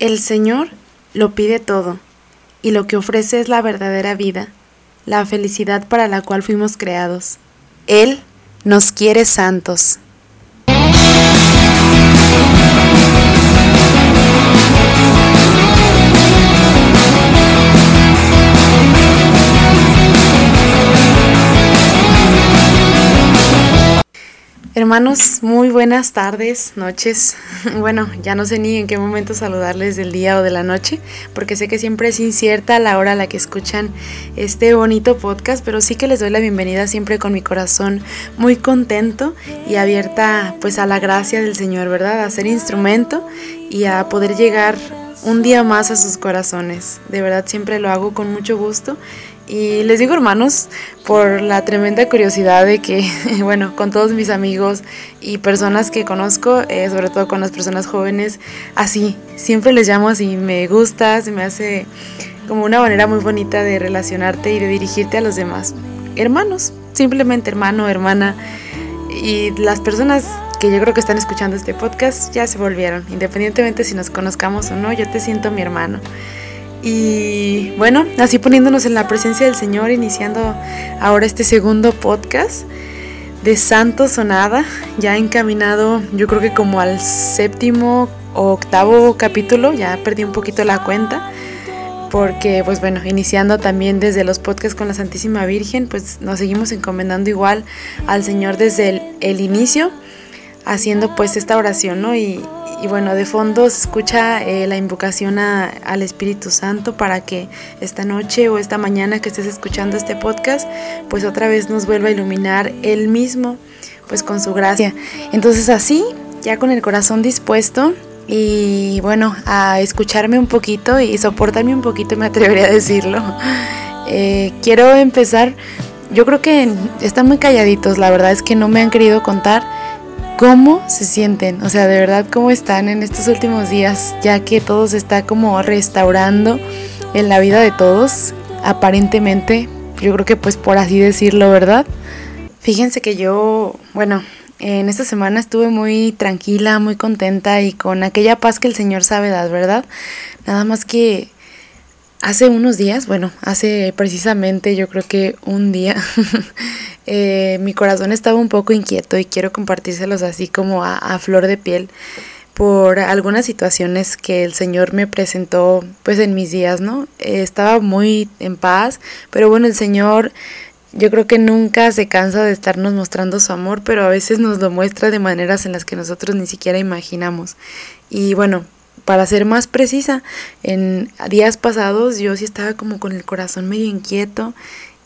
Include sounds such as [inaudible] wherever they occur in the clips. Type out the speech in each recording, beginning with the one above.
El Señor lo pide todo, y lo que ofrece es la verdadera vida, la felicidad para la cual fuimos creados. Él nos quiere santos. Hermanos, muy buenas tardes, noches. [laughs] Bueno, ya no sé ni en qué momento saludarles del día o de la noche, porque sé que siempre es incierta la hora a la que escuchan este bonito podcast, pero sí que les doy la bienvenida siempre con mi corazón muy contento y abierta pues a la gracia del Señor, ¿verdad? A ser instrumento y a poder llegar un día más a sus corazones. De verdad siempre lo hago con mucho gusto y les digo hermanos por la tremenda curiosidad de que, [laughs] bueno, con todos mis amigos y personas que conozco, eh, sobre todo con las personas jóvenes, así, siempre les llamo así, me gusta, se me hace como una manera muy bonita de relacionarte y de dirigirte a los demás. Hermanos, simplemente hermano, hermana. Y las personas que yo creo que están escuchando este podcast ya se volvieron, independientemente si nos conozcamos o no, yo te siento mi hermano. Y bueno, así poniéndonos en la presencia del Señor, iniciando ahora este segundo podcast de Santo Sonada, ya encaminado yo creo que como al séptimo o octavo capítulo, ya perdí un poquito la cuenta, porque pues bueno, iniciando también desde los podcasts con la Santísima Virgen, pues nos seguimos encomendando igual al Señor desde el, el inicio, haciendo pues esta oración, ¿no? Y, bueno, de fondo se escucha eh, la invocación al Espíritu Santo para que esta noche o esta mañana que estés escuchando este podcast, pues otra vez nos vuelva a iluminar Él mismo, pues con su gracia. Entonces así, ya con el corazón dispuesto y bueno, a escucharme un poquito y soportarme un poquito, me atrevería a decirlo. Eh, quiero empezar, yo creo que están muy calladitos, la verdad es que no me han querido contar cómo se sienten, o sea, de verdad cómo están en estos últimos días, ya que todo se está como restaurando en la vida de todos, aparentemente, yo creo que pues por así decirlo, ¿verdad? Fíjense que yo, bueno, en esta semana estuve muy tranquila, muy contenta y con aquella paz que el Señor sabe dar, ¿verdad? Nada más que hace unos días, bueno, hace precisamente yo creo que un día, [laughs] eh, mi corazón estaba un poco inquieto y quiero compartírselos así como a, flor de piel por algunas situaciones que el Señor me presentó pues en mis días, ¿no? Eh, estaba muy en paz, pero bueno, el Señor yo creo que nunca se cansa de estarnos mostrando su amor, pero a veces nos lo muestra de maneras en las que nosotros ni siquiera imaginamos. Y bueno, para ser más precisa, en días pasados yo sí estaba como con el corazón medio inquieto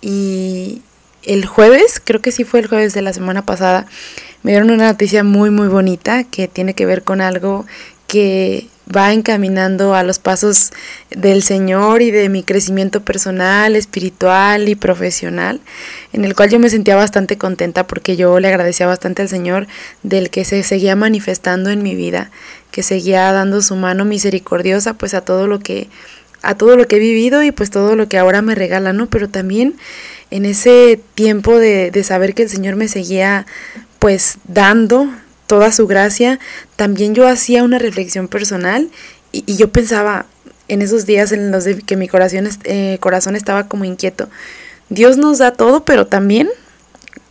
y el jueves, creo que sí fue el jueves de la semana pasada, me dieron una noticia muy muy bonita que tiene que ver con algo que va encaminando a los pasos del Señor y de mi crecimiento personal, espiritual y profesional, en el cual yo me sentía bastante contenta porque yo le agradecía bastante al Señor del que se seguía manifestando en mi vida, que seguía dando su mano misericordiosa pues a todo lo que a todo lo que he vivido y pues todo lo que ahora me regala, ¿no? Pero también en ese tiempo de, de saber que el Señor me seguía pues dando toda su gracia, también yo hacía una reflexión personal y, yo pensaba en esos días en los de que mi corazón, eh, corazón estaba como inquieto. Dios nos da todo, pero también,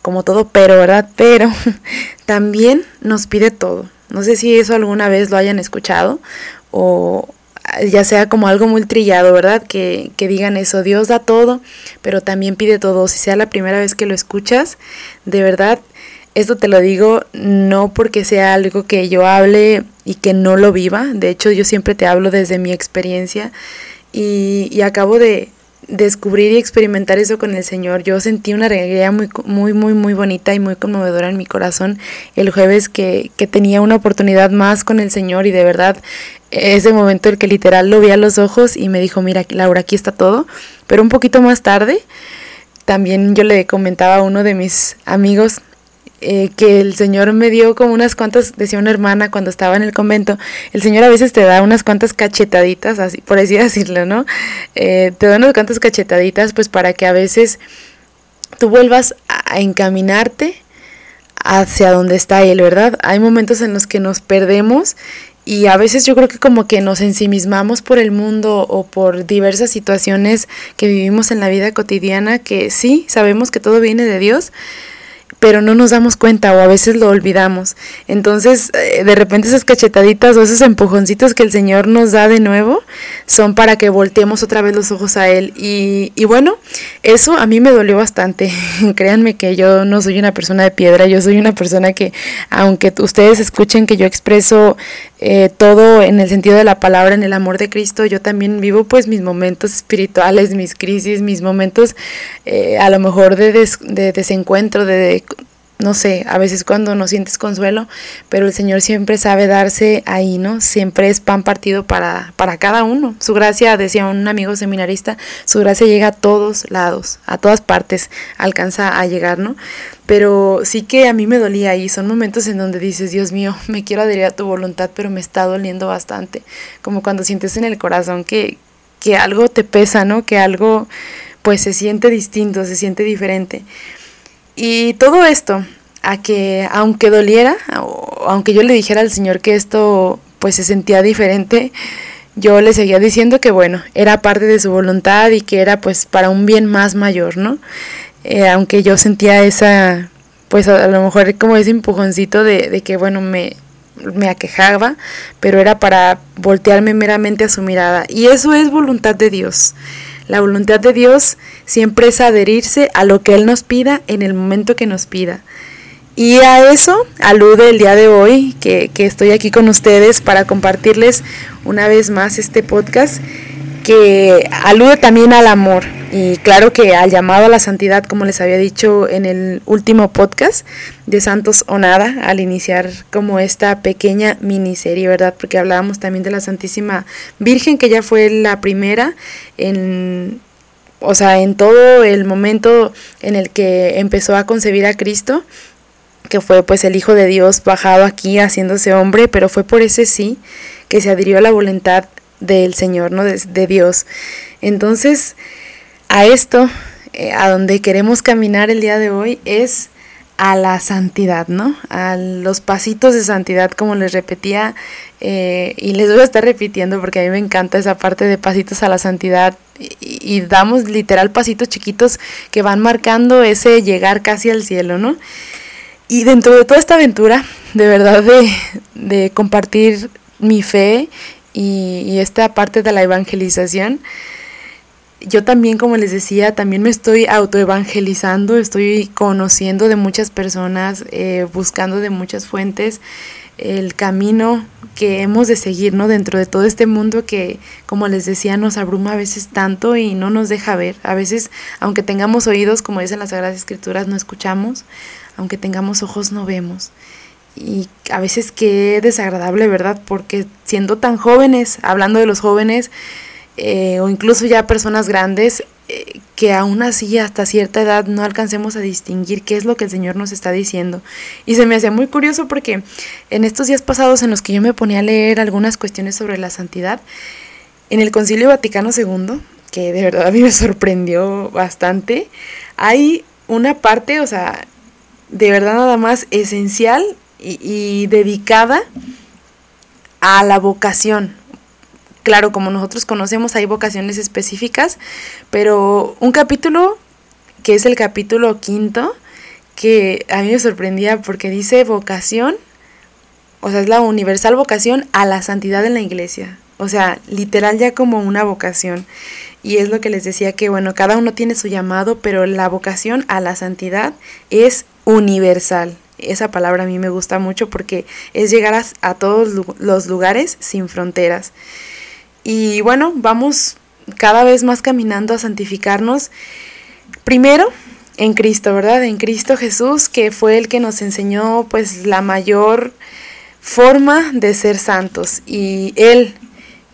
como todo pero, ¿verdad? Pero [laughs] también nos pide todo. No sé si eso alguna vez lo hayan escuchado o ya sea como algo muy trillado, ¿verdad? Que, que digan eso, Dios da todo, pero también pide todo. Si sea la primera vez que lo escuchas, de verdad esto te lo digo no porque sea algo que yo hable y que no lo viva, de hecho yo siempre te hablo desde mi experiencia y, acabo de descubrir y experimentar eso con el Señor. Yo sentí una alegría muy, muy, muy, muy bonita y muy conmovedora en mi corazón el jueves que, que tenía una oportunidad más con el Señor y de verdad ese momento el que literal lo vi a los ojos y me dijo, mira Laura, aquí está todo, pero un poquito más tarde también yo le comentaba a uno de mis amigos eh, que el Señor me dio como unas cuantas, decía una hermana cuando estaba en el convento, el Señor a veces te da unas cuantas cachetaditas, así, por así [laughs] decirlo, ¿no? Eh, te da unas cuantas cachetaditas pues para que a veces tú vuelvas a encaminarte hacia donde está Él, ¿verdad? Hay momentos en los que nos perdemos y a veces yo creo que como que nos ensimismamos por el mundo o por diversas situaciones que vivimos en la vida cotidiana que sí, sabemos que todo viene de Dios, pero no nos damos cuenta o a veces lo olvidamos. Entonces, eh, de repente esas cachetaditas o esos empujoncitos que el Señor nos da de nuevo son para que volteemos otra vez los ojos a Él. Y, y bueno, eso a mí me dolió bastante. [laughs] Créanme que yo no soy una persona de piedra, yo soy una persona que, aunque ustedes escuchen que yo expreso eh, todo en el sentido de la palabra, en el amor de Cristo, yo también vivo pues mis momentos espirituales, mis crisis, mis momentos eh, a lo mejor de, de desencuentro, de, no sé, a veces cuando no sientes consuelo, pero el Señor siempre sabe darse ahí, ¿no? Siempre es pan partido para, para cada uno. Su gracia, decía un amigo seminarista, su gracia llega a todos lados, a todas partes, alcanza a llegar, ¿no? Pero sí que a mí me dolía ahí, son momentos en donde dices, Dios mío, [laughs] me quiero adherir a tu voluntad, pero me está doliendo bastante, como cuando sientes en el corazón que, que algo te pesa, ¿no? Que algo pues se siente distinto, se siente diferente. Y todo esto, a que aunque doliera, aunque yo le dijera al Señor que esto pues se sentía diferente, yo le seguía diciendo que bueno, era parte de su voluntad y que era pues para un bien más mayor, ¿no? Eh, aunque yo sentía esa, pues a, lo mejor como ese empujoncito de, de que bueno, me, me aquejaba, pero era para voltearme meramente a su mirada. Y eso es voluntad de Dios. La voluntad de Dios siempre es adherirse a lo que Él nos pida en el momento que nos pida. Y a eso alude el día de hoy que, estoy aquí con ustedes para compartirles una vez más este podcast que alude también al amor y claro que al llamado a la santidad, como les había dicho en el último podcast de Santos o Nada, al iniciar como esta pequeña miniserie, ¿verdad? Porque hablábamos también de la Santísima Virgen, que ya fue la primera en o sea, en todo el momento en el que empezó a concebir a Cristo, que fue pues el Hijo de Dios bajado aquí haciéndose hombre, pero fue por ese sí que se adhirió a la voluntad del Señor, ¿no? De, de Dios. Entonces, a esto, eh, a donde queremos caminar el día de hoy, es a la santidad, ¿no? A los pasitos de santidad, como les repetía, eh, y les voy a estar repitiendo porque a mí me encanta esa parte de pasitos a la santidad, y, damos literal pasitos chiquitos que van marcando ese llegar casi al cielo, ¿no? Y dentro de toda esta aventura, de verdad, de, de compartir mi fe y, y esta parte de la evangelización, yo también, como les decía, también me estoy autoevangelizando, estoy conociendo de muchas personas, eh, buscando de muchas fuentes el camino que hemos de seguir, ¿no? Dentro de todo este mundo que, como les decía, nos abruma a veces tanto y no nos deja ver. A veces, aunque tengamos oídos, como dicen las Sagradas Escrituras, no escuchamos, aunque tengamos ojos, no vemos. Y a veces qué desagradable, ¿verdad? Porque siendo tan jóvenes, hablando de los jóvenes, eh, o incluso ya personas grandes eh, que aún así hasta cierta edad no alcancemos a distinguir qué es lo que el Señor nos está diciendo. Y se me hacía muy curioso porque en estos días pasados en los que yo me ponía a leer algunas cuestiones sobre la santidad, en el Concilio Vaticano II, que de verdad a mí me sorprendió bastante, hay una parte, o sea, de verdad nada más esencial y dedicada a la vocación, Claro, como nosotros conocemos, hay vocaciones específicas, pero un capítulo, que es el capítulo quinto, que a mí me sorprendía porque dice vocación, o sea, es la universal vocación a la santidad en la iglesia. O sea, literal ya como una vocación. Y es lo que les decía que, bueno, cada uno tiene su llamado, pero la vocación a la santidad es universal. Esa palabra a mí me gusta mucho porque es llegar a, a todos los lugares sin fronteras. Y bueno, vamos cada vez más caminando a santificarnos. Primero, en Cristo, ¿verdad? En Cristo Jesús, que fue el que nos enseñó pues la mayor forma de ser santos. Y Él,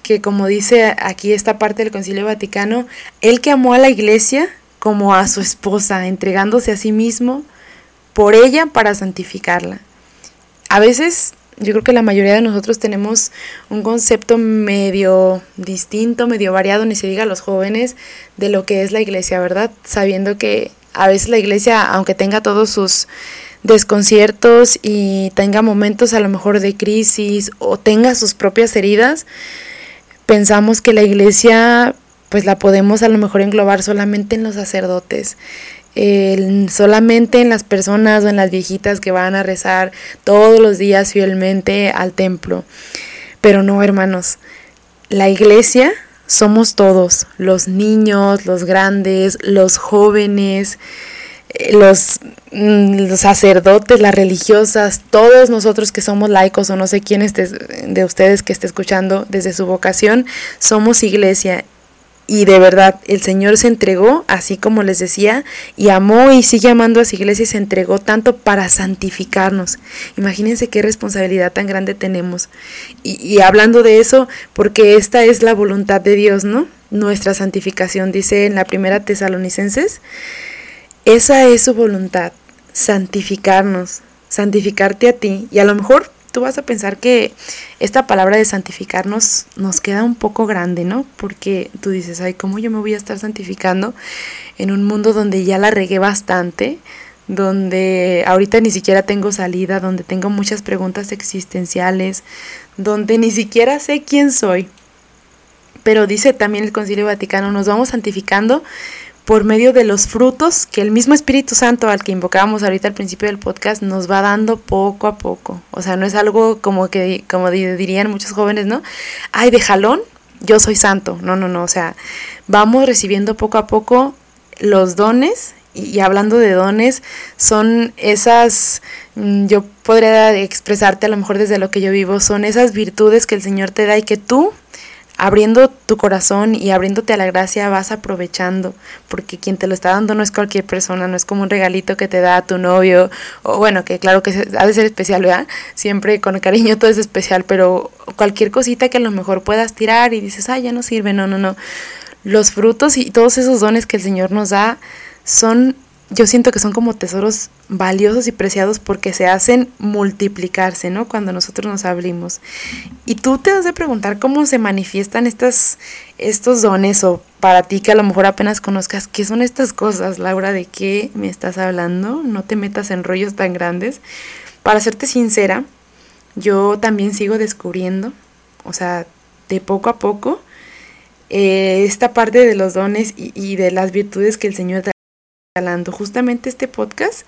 que como dice aquí esta parte del Concilio Vaticano, Él que amó a la iglesia como a su esposa, entregándose a sí mismo por ella para santificarla. A veces yo creo que la mayoría de nosotros tenemos un concepto medio distinto, medio variado, ni se diga a los jóvenes, de lo que es la iglesia, ¿verdad? Sabiendo que a veces la iglesia, aunque tenga todos sus desconciertos y tenga momentos a lo mejor de crisis o tenga sus propias heridas, pensamos que la iglesia pues la podemos a lo mejor englobar solamente en los sacerdotes, solamente en las personas o en las viejitas que van a rezar todos los días fielmente al templo. Pero no, hermanos, la iglesia somos todos, los niños, los grandes, los jóvenes, eh, los, mm, los, sacerdotes, las religiosas, todos nosotros que somos laicos o no sé quién de ustedes que esté escuchando desde su vocación, somos iglesia y de verdad, el Señor se entregó, así como les decía, y amó y sigue amando a su iglesia y se entregó tanto para santificarnos. Imagínense qué responsabilidad tan grande tenemos. Y, y hablando de eso, porque esta es la voluntad de Dios, ¿no? Nuestra santificación, dice en la primera Tesalonicenses, esa es su voluntad, santificarnos, santificarte a ti. Y a lo mejor tú vas a pensar que esta palabra de santificarnos nos queda un poco grande, ¿no? Porque tú dices, ay, ¿cómo yo me voy a estar santificando en un mundo donde ya la regué bastante? donde ahorita ni siquiera tengo salida, donde tengo muchas preguntas existenciales, donde ni siquiera sé quién soy. Pero dice también el Concilio Vaticano, nos vamos santificando por medio de los frutos que el mismo Espíritu Santo al que invocábamos ahorita al principio del podcast nos va dando poco a poco. O sea, no es algo como que, como dirían muchos jóvenes, ¿no? Ay, de jalón, yo soy santo. No, no, no. O sea, vamos recibiendo poco a poco los dones. Y, hablando de dones, son esas, mm, yo podría expresarte a lo mejor desde lo que yo vivo, son esas virtudes que el Señor te da y que tú abriendo tu corazón y abriéndote a la gracia vas aprovechando, porque quien te lo está dando no es cualquier persona, no es como un regalito que te da tu novio, o bueno, que claro que ha de ser especial, ¿verdad? Siempre con cariño todo es especial, pero cualquier cosita que a lo mejor puedas tirar y dices, ay, ya no sirve, no, no, no. Los frutos y todos esos dones que el Señor nos da son yo siento que son como tesoros valiosos y preciados porque se hacen multiplicarse, ¿no? Cuando nosotros nos abrimos. Y tú te has de preguntar cómo se manifiestan estas, estos dones o para ti que a lo mejor apenas conozcas, ¿qué son estas cosas, Laura? ¿De qué me estás hablando? No te metas en rollos tan grandes. Para serte sincera, yo también sigo descubriendo, o sea, de poco a poco, eh, esta parte de los dones y, y de las virtudes que el Señor justamente este podcast,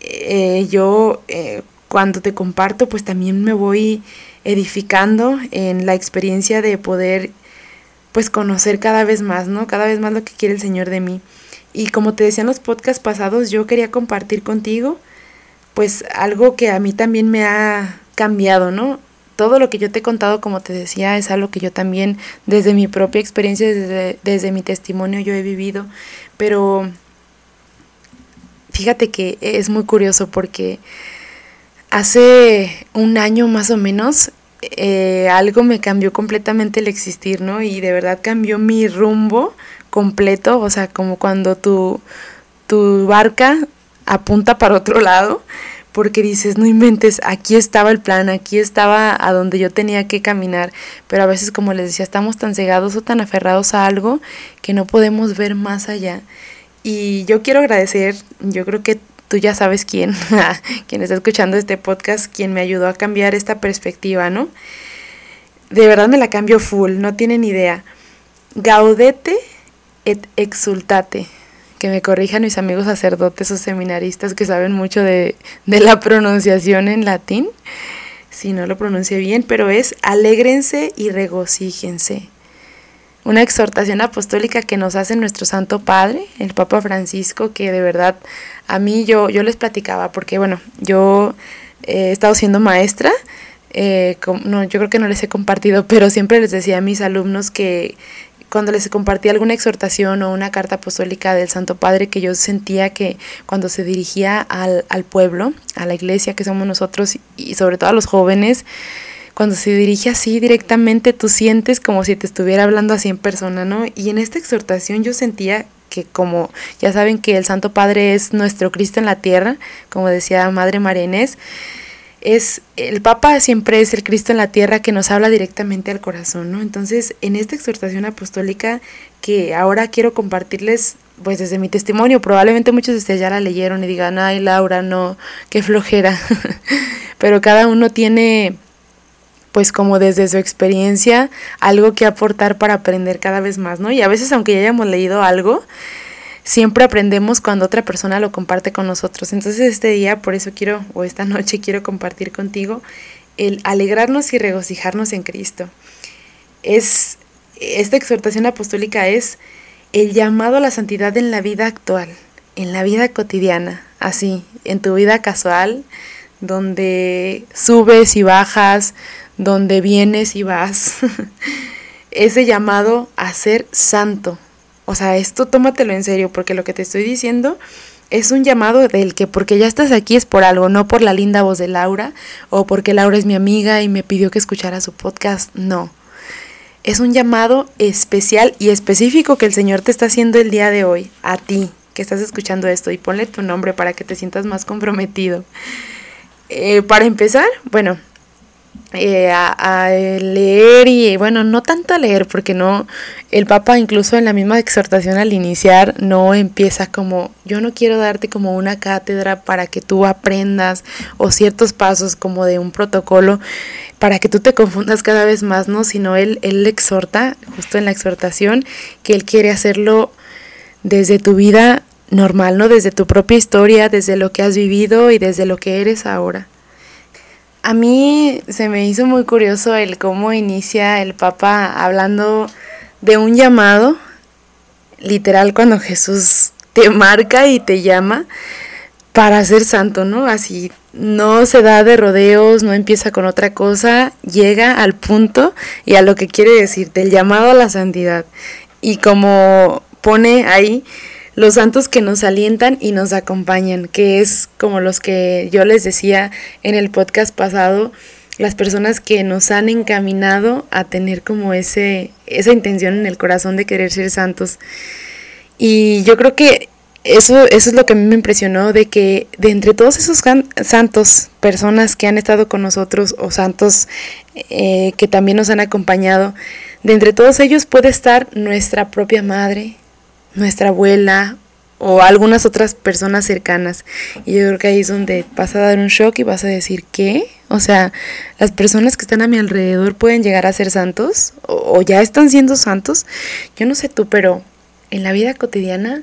eh, yo eh, cuando te comparto, pues también me voy edificando en la experiencia de poder, pues conocer cada vez más, ¿no? Cada vez más lo que quiere el Señor de mí. Y como te decía en los podcasts pasados, yo quería compartir contigo, pues algo que a mí también me ha cambiado, ¿no? Todo lo que yo te he contado, como te decía, es algo que yo también, desde mi propia experiencia, desde, desde mi testimonio, yo he vivido. Pero Fíjate que es muy curioso porque hace un año más o menos eh, algo me cambió completamente el existir, ¿no? Y de verdad cambió mi rumbo completo, o sea, como cuando tu, tu barca apunta para otro lado, porque dices, no inventes, aquí estaba el plan, aquí estaba a donde yo tenía que caminar, pero a veces, como les decía, estamos tan cegados o tan aferrados a algo que no podemos ver más allá. Y yo quiero agradecer, yo creo que tú ya sabes quién, [laughs] quien está escuchando este podcast, quien me ayudó a cambiar esta perspectiva, ¿no? De verdad me la cambio full, no tienen idea. Gaudete et exultate. Que me corrijan mis amigos sacerdotes o seminaristas que saben mucho de, de la pronunciación en latín, si no lo pronuncie bien, pero es alégrense y regocíjense una exhortación apostólica que nos hace nuestro Santo Padre, el Papa Francisco, que de verdad a mí yo, yo les platicaba, porque bueno, yo he estado siendo maestra, eh, no, yo creo que no les he compartido, [laughs] pero siempre les decía a mis alumnos que cuando les compartía alguna exhortación o una carta apostólica del Santo Padre, que yo sentía que cuando se dirigía al, al pueblo, a la iglesia que somos nosotros y sobre todo a los jóvenes, cuando se dirige así directamente, tú sientes como si te estuviera hablando así en persona, ¿no? Y en esta exhortación yo sentía que como ya saben que el Santo Padre es nuestro Cristo en la tierra, como decía Madre María Inés, es el Papa siempre es el Cristo en la tierra que nos habla directamente al corazón, ¿no? Entonces, en esta exhortación apostólica que ahora quiero compartirles pues desde mi testimonio, probablemente muchos de ustedes ya la leyeron y digan, ay Laura, no, qué flojera. [laughs] Pero cada uno tiene, pues como desde su experiencia, algo que aportar para aprender cada vez más, ¿no? Y a veces, aunque ya hayamos leído algo, siempre aprendemos cuando otra persona lo comparte con nosotros. Entonces este día, por eso quiero, o esta noche quiero compartir contigo el alegrarnos y regocijarnos en Cristo. Es, esta exhortación apostólica es el llamado a la santidad en la vida actual, en la vida cotidiana, así, en tu vida casual, donde subes y bajas, donde vienes y vas. [laughs] Ese llamado a ser santo. O sea, esto tómatelo en serio, porque lo que te estoy diciendo es un llamado del que porque ya estás aquí es por algo, no por la linda voz de Laura o porque Laura es mi amiga y me pidió que escuchara su podcast, no es un llamado especial y específico que el Señor te está haciendo el día de hoy, a ti que estás escuchando esto, y ponle tu nombre para que te sientas más comprometido. Eh, para empezar, bueno, eh, a, leer y bueno, no tanto a leer porque no, el Papa incluso en la misma exhortación al iniciar no empieza como yo no quiero darte como una cátedra para que tú aprendas o ciertos pasos como de un protocolo para que tú te confundas cada vez más, ¿no? Sino él, él exhorta, justo en la exhortación, que él quiere hacerlo desde tu vida normal, ¿no? Desde tu propia historia, desde lo que has vivido y desde lo que eres ahora. A mí se me hizo muy curioso el cómo inicia el Papa hablando de un llamado, literal cuando Jesús te marca y te llama para ser santo, ¿no? Así no se da de rodeos, no empieza con otra cosa, llega al punto y a lo que quiere decirte, el llamado a la santidad. Y como pone ahí, los santos que nos alientan y nos acompañan, que es como los que yo les decía en el podcast pasado, las personas que nos han encaminado a tener como ese esa intención en el corazón de querer ser santos. Y yo creo que eso, eso es lo que a mí me impresionó, de que de entre todos esos santos, personas que han estado con nosotros o santos eh, que también nos han acompañado, de entre todos ellos puede estar nuestra propia madre, nuestra abuela o algunas otras personas cercanas. Y yo creo que ahí es donde vas a dar un shock y vas a decir, ¿qué? O sea, las personas que están a mi alrededor pueden llegar a ser santos o, ya están siendo santos. Yo no sé tú, pero en la vida cotidiana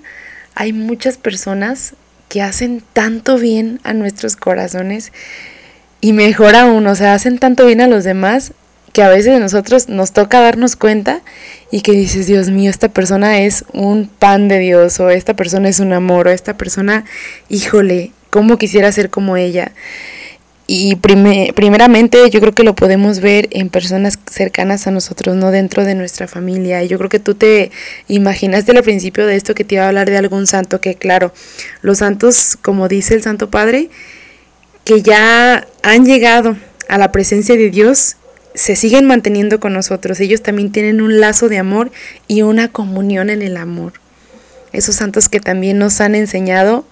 hay muchas personas que hacen tanto bien a nuestros corazones y mejor aún, o sea, hacen tanto bien a los demás que a veces nosotros nos toca darnos cuenta y que dices, Dios mío, esta persona es un pan de Dios, o esta persona es un amor, o esta persona, híjole, ¿cómo quisiera ser como ella? Y primeramente yo creo que lo podemos ver en personas cercanas a nosotros, no dentro de nuestra familia. Y yo creo que tú te imaginaste al principio de esto que te iba a hablar de algún santo, que claro, los santos, como dice el Santo Padre, que ya han llegado a la presencia de Dios se siguen manteniendo con nosotros. Ellos también tienen un lazo de amor y una comunión en el amor. Esos santos que también nos han enseñado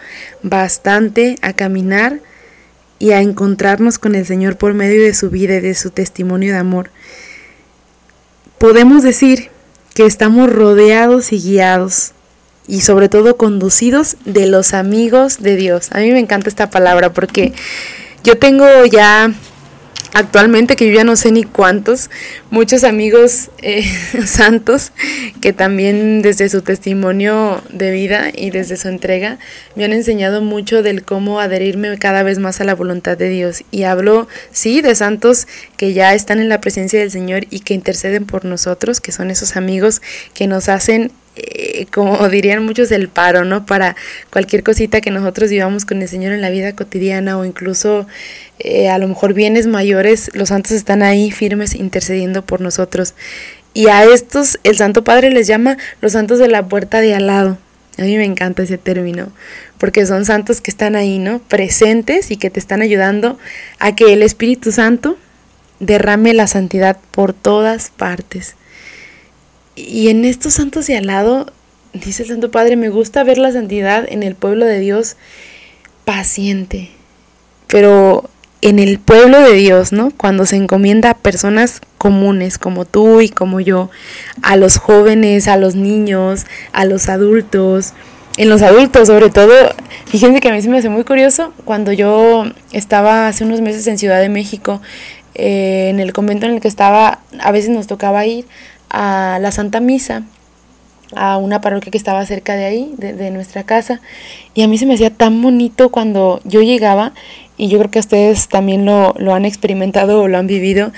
bastante a caminar y a encontrarnos con el Señor por medio de su vida y de su testimonio de amor. Podemos decir que estamos rodeados y guiados y sobre todo conducidos de los amigos de Dios. A mí me encanta esta palabra porque yo tengo ya actualmente, que yo ya no sé ni cuántos, muchos amigos eh, [laughs] santos que también desde su testimonio de vida y desde su entrega me han enseñado mucho del cómo adherirme cada vez más a la voluntad de Dios. Y hablo, sí, de santos que ya están en la presencia del Señor y que interceden por nosotros, que son esos amigos que nos hacen eh, como dirían muchos, el paro, ¿no? Para cualquier cosita que nosotros vivamos con el Señor en la vida cotidiana o incluso eh, a lo mejor bienes mayores, los santos están ahí firmes intercediendo por nosotros. Y a estos el Santo Padre les llama los santos de la puerta de al lado. A mí me encanta ese término, porque son santos que están ahí, ¿no? Presentes y que te están ayudando a que el Espíritu Santo derrame la santidad por todas partes. Y en estos santos de al lado, dice el Santo Padre, me gusta ver la santidad en el pueblo de Dios paciente, pero en el pueblo de Dios, ¿no? Cuando se encomienda a personas comunes como tú y como yo, a los jóvenes, a los niños, a los adultos, en los adultos sobre todo, fíjense que a mí se me hace muy curioso, cuando yo estaba hace unos meses en Ciudad de México, eh, en el convento en el que estaba, a veces nos tocaba ir a la Santa Misa, a una parroquia que estaba cerca de ahí, de, nuestra casa, y a mí se me hacía tan bonito cuando yo llegaba y yo creo que ustedes también lo, han experimentado o lo han vivido,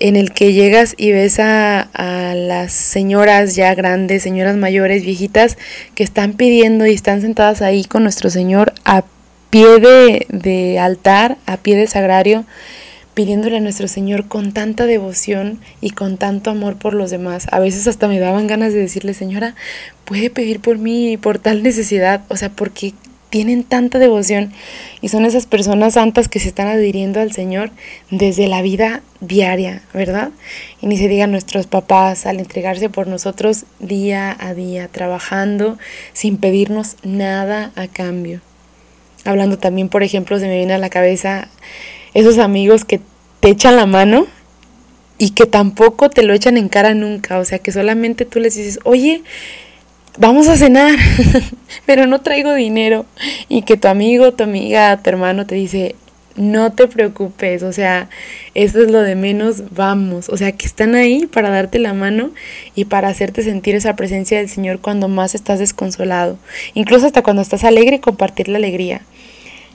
en el que llegas y ves a, a, las señoras ya grandes, señoras mayores, viejitas, que están pidiendo y están sentadas ahí con nuestro Señor a pie de, de altar, a pie de sagrario, pidiéndole a nuestro Señor con tanta devoción y con tanto amor por los demás. A veces hasta me daban ganas de decirle, Señora, puede pedir por mí por tal necesidad, o sea, porque tienen tanta devoción y son esas personas santas que se están adhiriendo al Señor desde la vida diaria, ¿verdad? Y ni se diga nuestros papás al entregarse por nosotros día a día, trabajando sin pedirnos nada a cambio. Hablando también, por ejemplo, se me viene a la cabeza esos amigos que te echan la mano y que tampoco te lo echan en cara nunca, o sea, que solamente tú les dices, oye, vamos a cenar, [laughs] pero no traigo dinero. Y que tu amigo, tu amiga, tu hermano te dice, no te preocupes, o sea, eso es lo de menos, vamos. O sea, que están ahí para darte la mano y para hacerte sentir esa presencia del Señor cuando más estás desconsolado. Incluso hasta cuando estás alegre, compartir la alegría.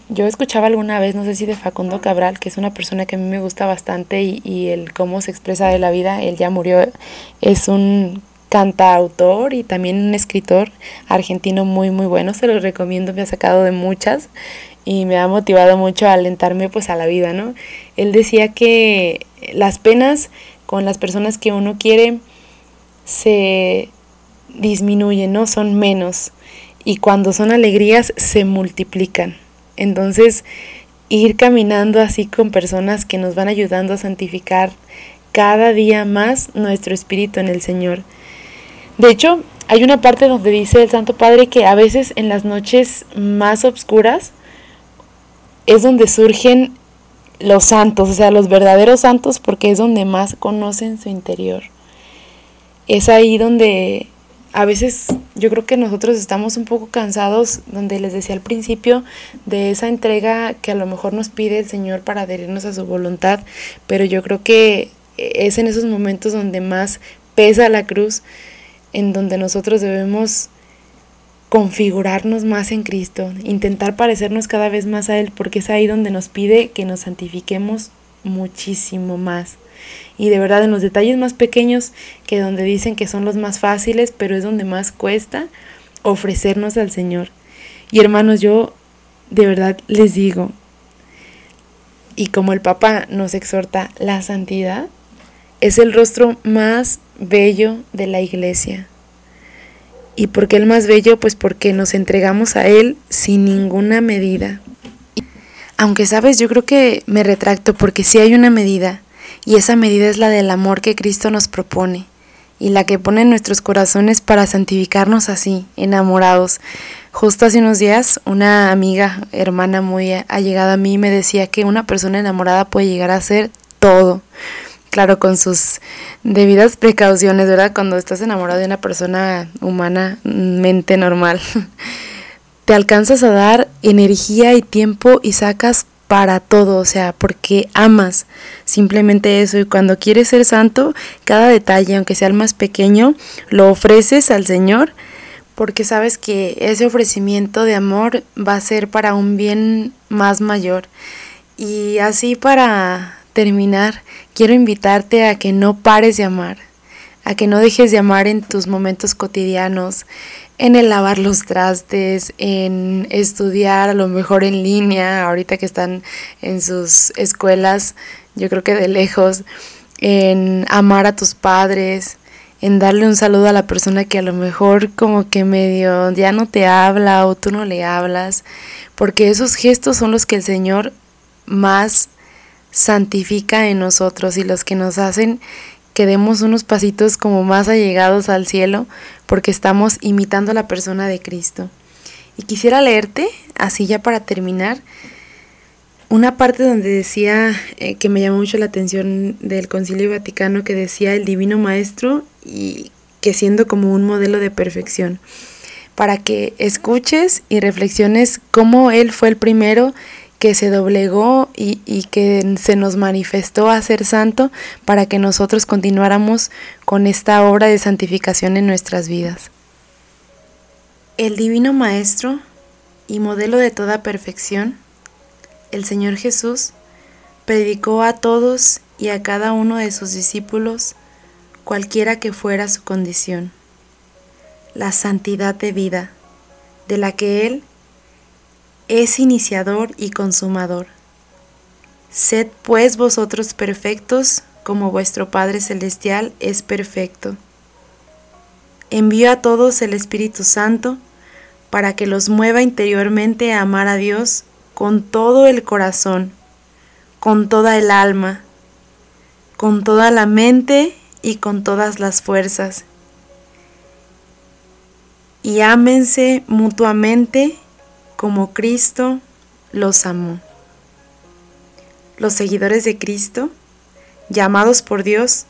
Yo escuchaba alguna vez, no sé si de Facundo Cabral, que es una persona que a mí me gusta bastante y, y el cómo se expresa de la vida, él ya murió, es un cantautor y también un escritor argentino muy muy bueno, se lo recomiendo, me ha sacado de muchas y me ha motivado mucho a alentarme pues a la vida, ¿no? Él decía que las penas con las personas que uno quiere se disminuyen, ¿no? Son menos y cuando son alegrías se multiplican. Entonces, ir caminando así con personas que nos van ayudando a santificar cada día más nuestro espíritu en el Señor. De hecho, hay una parte donde dice el Santo Padre que a veces en las noches más oscuras es donde surgen los santos, o sea, los verdaderos santos, porque es donde más conocen su interior. Es ahí donde a veces yo creo que nosotros estamos un poco cansados, donde les decía al principio, de esa entrega que a lo mejor nos pide el Señor para adherirnos a su voluntad, pero yo creo que es en esos momentos donde más pesa la cruz en donde nosotros debemos configurarnos más en Cristo, intentar parecernos cada vez más a Él, porque es ahí donde nos pide que nos santifiquemos muchísimo más. Y de verdad en los detalles más pequeños, que donde dicen que son los más fáciles, pero es donde más cuesta ofrecernos al Señor. Y hermanos, yo de verdad les digo, y como el Papa nos exhorta, la santidad es el rostro más bello de la iglesia. ¿Y por qué el más bello? Pues porque nos entregamos a Él sin ninguna medida. Aunque sabes, yo creo que me retracto porque sí hay una medida, y esa medida es la del amor que Cristo nos propone, y la que pone en nuestros corazones para santificarnos así, enamorados. Justo hace unos días, una amiga, hermana muy allegada a mí, me decía que una persona enamorada puede llegar a ser todo claro, con sus debidas precauciones, ¿verdad? Cuando estás enamorado de una persona humana, mente normal, [laughs] te alcanzas a dar energía y tiempo y sacas para todo, o sea, porque amas simplemente eso y cuando quieres ser santo, cada detalle, aunque sea el más pequeño, lo ofreces al Señor porque sabes que ese ofrecimiento de amor va a ser para un bien más mayor. Y así para terminar, quiero invitarte a que no pares de amar, a que no dejes de amar en tus momentos cotidianos, en el lavar los trastes, en estudiar a lo mejor en línea, ahorita que están en sus escuelas, yo creo que de lejos, en amar a tus padres, en darle un saludo a la persona que a lo mejor como que medio ya no te habla o tú no le hablas, porque esos gestos son los que el Señor más santifica en nosotros y los que nos hacen que demos unos pasitos como más allegados al cielo porque estamos imitando la persona de Cristo. Y quisiera leerte, así ya para terminar, una parte donde decía eh, que me llamó mucho la atención del Concilio Vaticano que decía el Divino Maestro y que siendo como un modelo de perfección para que escuches y reflexiones cómo Él fue el primero que se doblegó y, y, que se nos manifestó a ser santo para que nosotros continuáramos con esta obra de santificación en nuestras vidas. El Divino Maestro y modelo de toda perfección, el Señor Jesús, predicó a todos y a cada uno de sus discípulos, cualquiera que fuera su condición la santidad de vida, de la que Él es iniciador y consumador. Sed pues vosotros perfectos como vuestro Padre Celestial es perfecto. Envío a todos el Espíritu Santo para que los mueva interiormente a amar a Dios con todo el corazón, con toda el alma, con toda la mente y con todas las fuerzas y ámense mutuamente como Cristo los amó. Los seguidores de Cristo, llamados por Dios,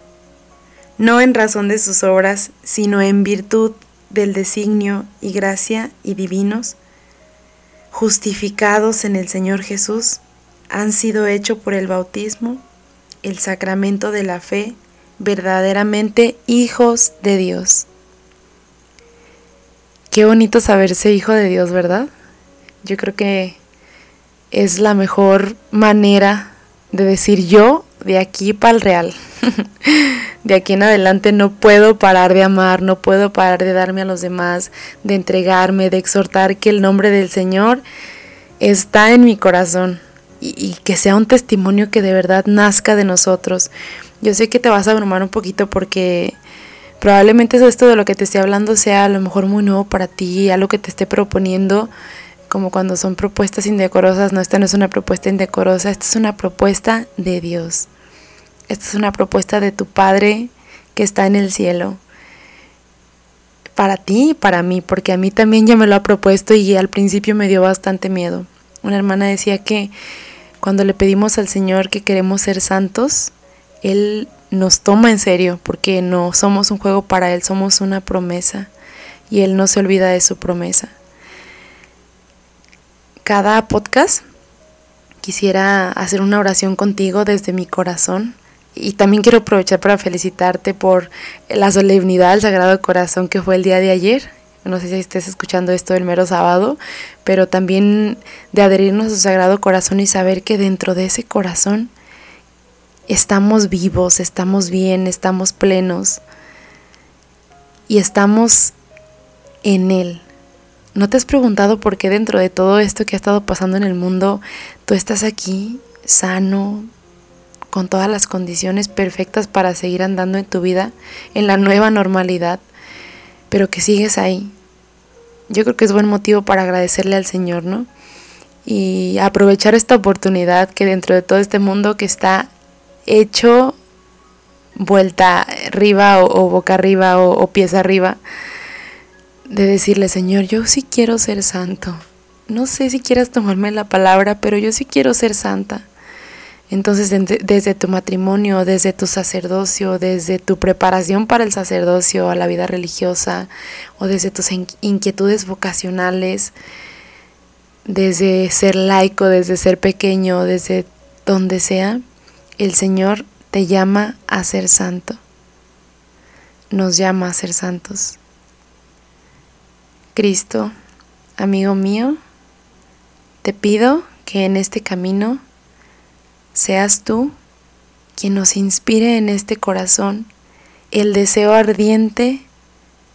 no en razón de sus obras, sino en virtud del designio y gracia y divinos, justificados en el Señor Jesús, han sido hechos por el bautismo, el sacramento de la fe, verdaderamente hijos de Dios. Qué bonito saberse hijo de Dios, ¿verdad? Yo creo que es la mejor manera de decir yo de aquí para el real. [laughs] de aquí en adelante no puedo parar de amar, no puedo parar de darme a los demás, de entregarme, de exhortar que el nombre del Señor está en mi corazón y, que sea un testimonio que de verdad nazca de nosotros. Yo sé que te vas a abrumar un poquito porque Probablemente esto de lo que te esté hablando sea a lo mejor muy nuevo para ti, algo que te esté proponiendo, como cuando son propuestas indecorosas. No, esta no es una propuesta indecorosa, esta es una propuesta de Dios. Esta es una propuesta de tu Padre que está en el cielo. Para ti y para mí, porque a mí también ya me lo ha propuesto y al principio me dio bastante miedo. Una hermana decía que cuando le pedimos al Señor que queremos ser santos, Él nos toma en serio, porque no somos un juego para Él, somos una promesa y Él no se olvida de su promesa. Cada podcast quisiera hacer una oración contigo desde mi corazón y también quiero aprovechar para felicitarte por la solemnidad del Sagrado Corazón que fue el día de ayer. No sé si estés escuchando esto el mero sábado, pero también de adherirnos a su Sagrado Corazón y saber que dentro de ese corazón estamos vivos, estamos bien, estamos plenos y estamos en Él. ¿No te has preguntado por qué dentro de todo esto que ha estado pasando en el mundo, tú estás aquí sano, con todas las condiciones perfectas para seguir andando en tu vida, en la nueva normalidad, pero que sigues ahí? Yo creo que es buen motivo para agradecerle al Señor, ¿no? Y aprovechar esta oportunidad que dentro de todo este mundo que está hecho vuelta arriba o, boca arriba o, o pies arriba, de decirle, Señor, yo sí quiero ser santo. No sé si quieras tomarme la palabra, pero yo sí quiero ser santa. Entonces, desde tu matrimonio, desde tu sacerdocio, desde tu preparación para el sacerdocio, a la vida religiosa, o desde tus inquietudes vocacionales, desde ser laico, desde ser pequeño, desde donde sea, el Señor te llama a ser santo. Nos llama a ser santos. Cristo, amigo mío, te pido que en este camino seas tú quien nos inspire en este corazón el deseo ardiente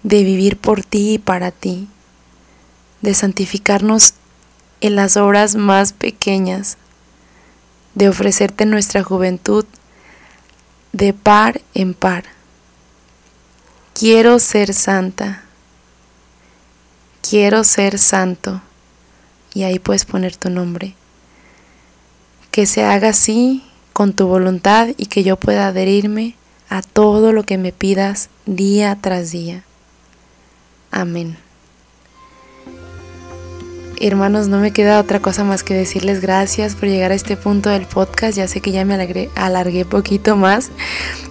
de vivir por ti y para ti, de santificarnos en las obras más pequeñas de ofrecerte nuestra juventud de par en par. Quiero ser santa. Quiero ser santo. Y ahí puedes poner tu nombre. Que se haga así con tu voluntad y que yo pueda adherirme a todo lo que me pidas día tras día. Amén. hermanos, no me queda otra cosa más que decirles gracias por llegar a este punto del podcast. Ya sé que ya me alargué, alargué poquito más,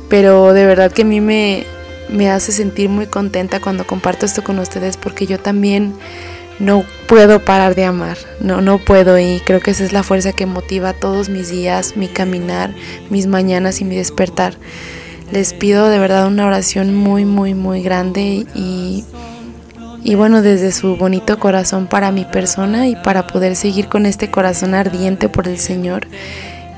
pero de verdad que a mí me, me hace sentir muy contenta cuando comparto esto con ustedes porque yo también no puedo parar de amar, no, no puedo y creo que esa es la fuerza que motiva todos mis días, mi caminar, mis mañanas y mi despertar. Les pido de verdad una oración muy, muy, muy grande y, y bueno, desde su bonito corazón para mi persona y para poder seguir con este corazón ardiente por el Señor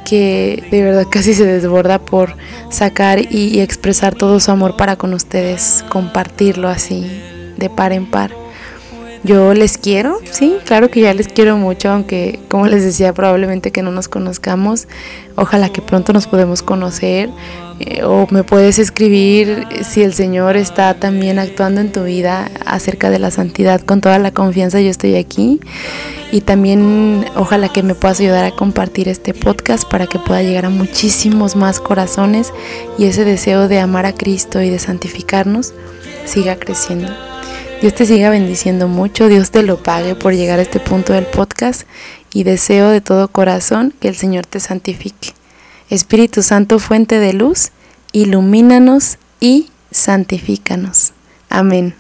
que de verdad casi se desborda por sacar y, expresar todo su amor para con ustedes, compartirlo así, de par en par. Yo les quiero, sí, claro que ya les quiero mucho, aunque como les decía, probablemente que no nos conozcamos. Ojalá que pronto nos podemos conocer eh, o me puedes escribir si el Señor está también actuando en tu vida acerca de la santidad. Con toda la confianza yo estoy aquí y también ojalá que me puedas ayudar a compartir este podcast para que pueda llegar a muchísimos más corazones y ese deseo de amar a Cristo y de santificarnos siga creciendo. Dios te siga bendiciendo mucho, Dios te lo pague por llegar a este punto del podcast y deseo de todo corazón que el Señor te santifique. Espíritu Santo, fuente de luz, ilumínanos y santifícanos. Amén.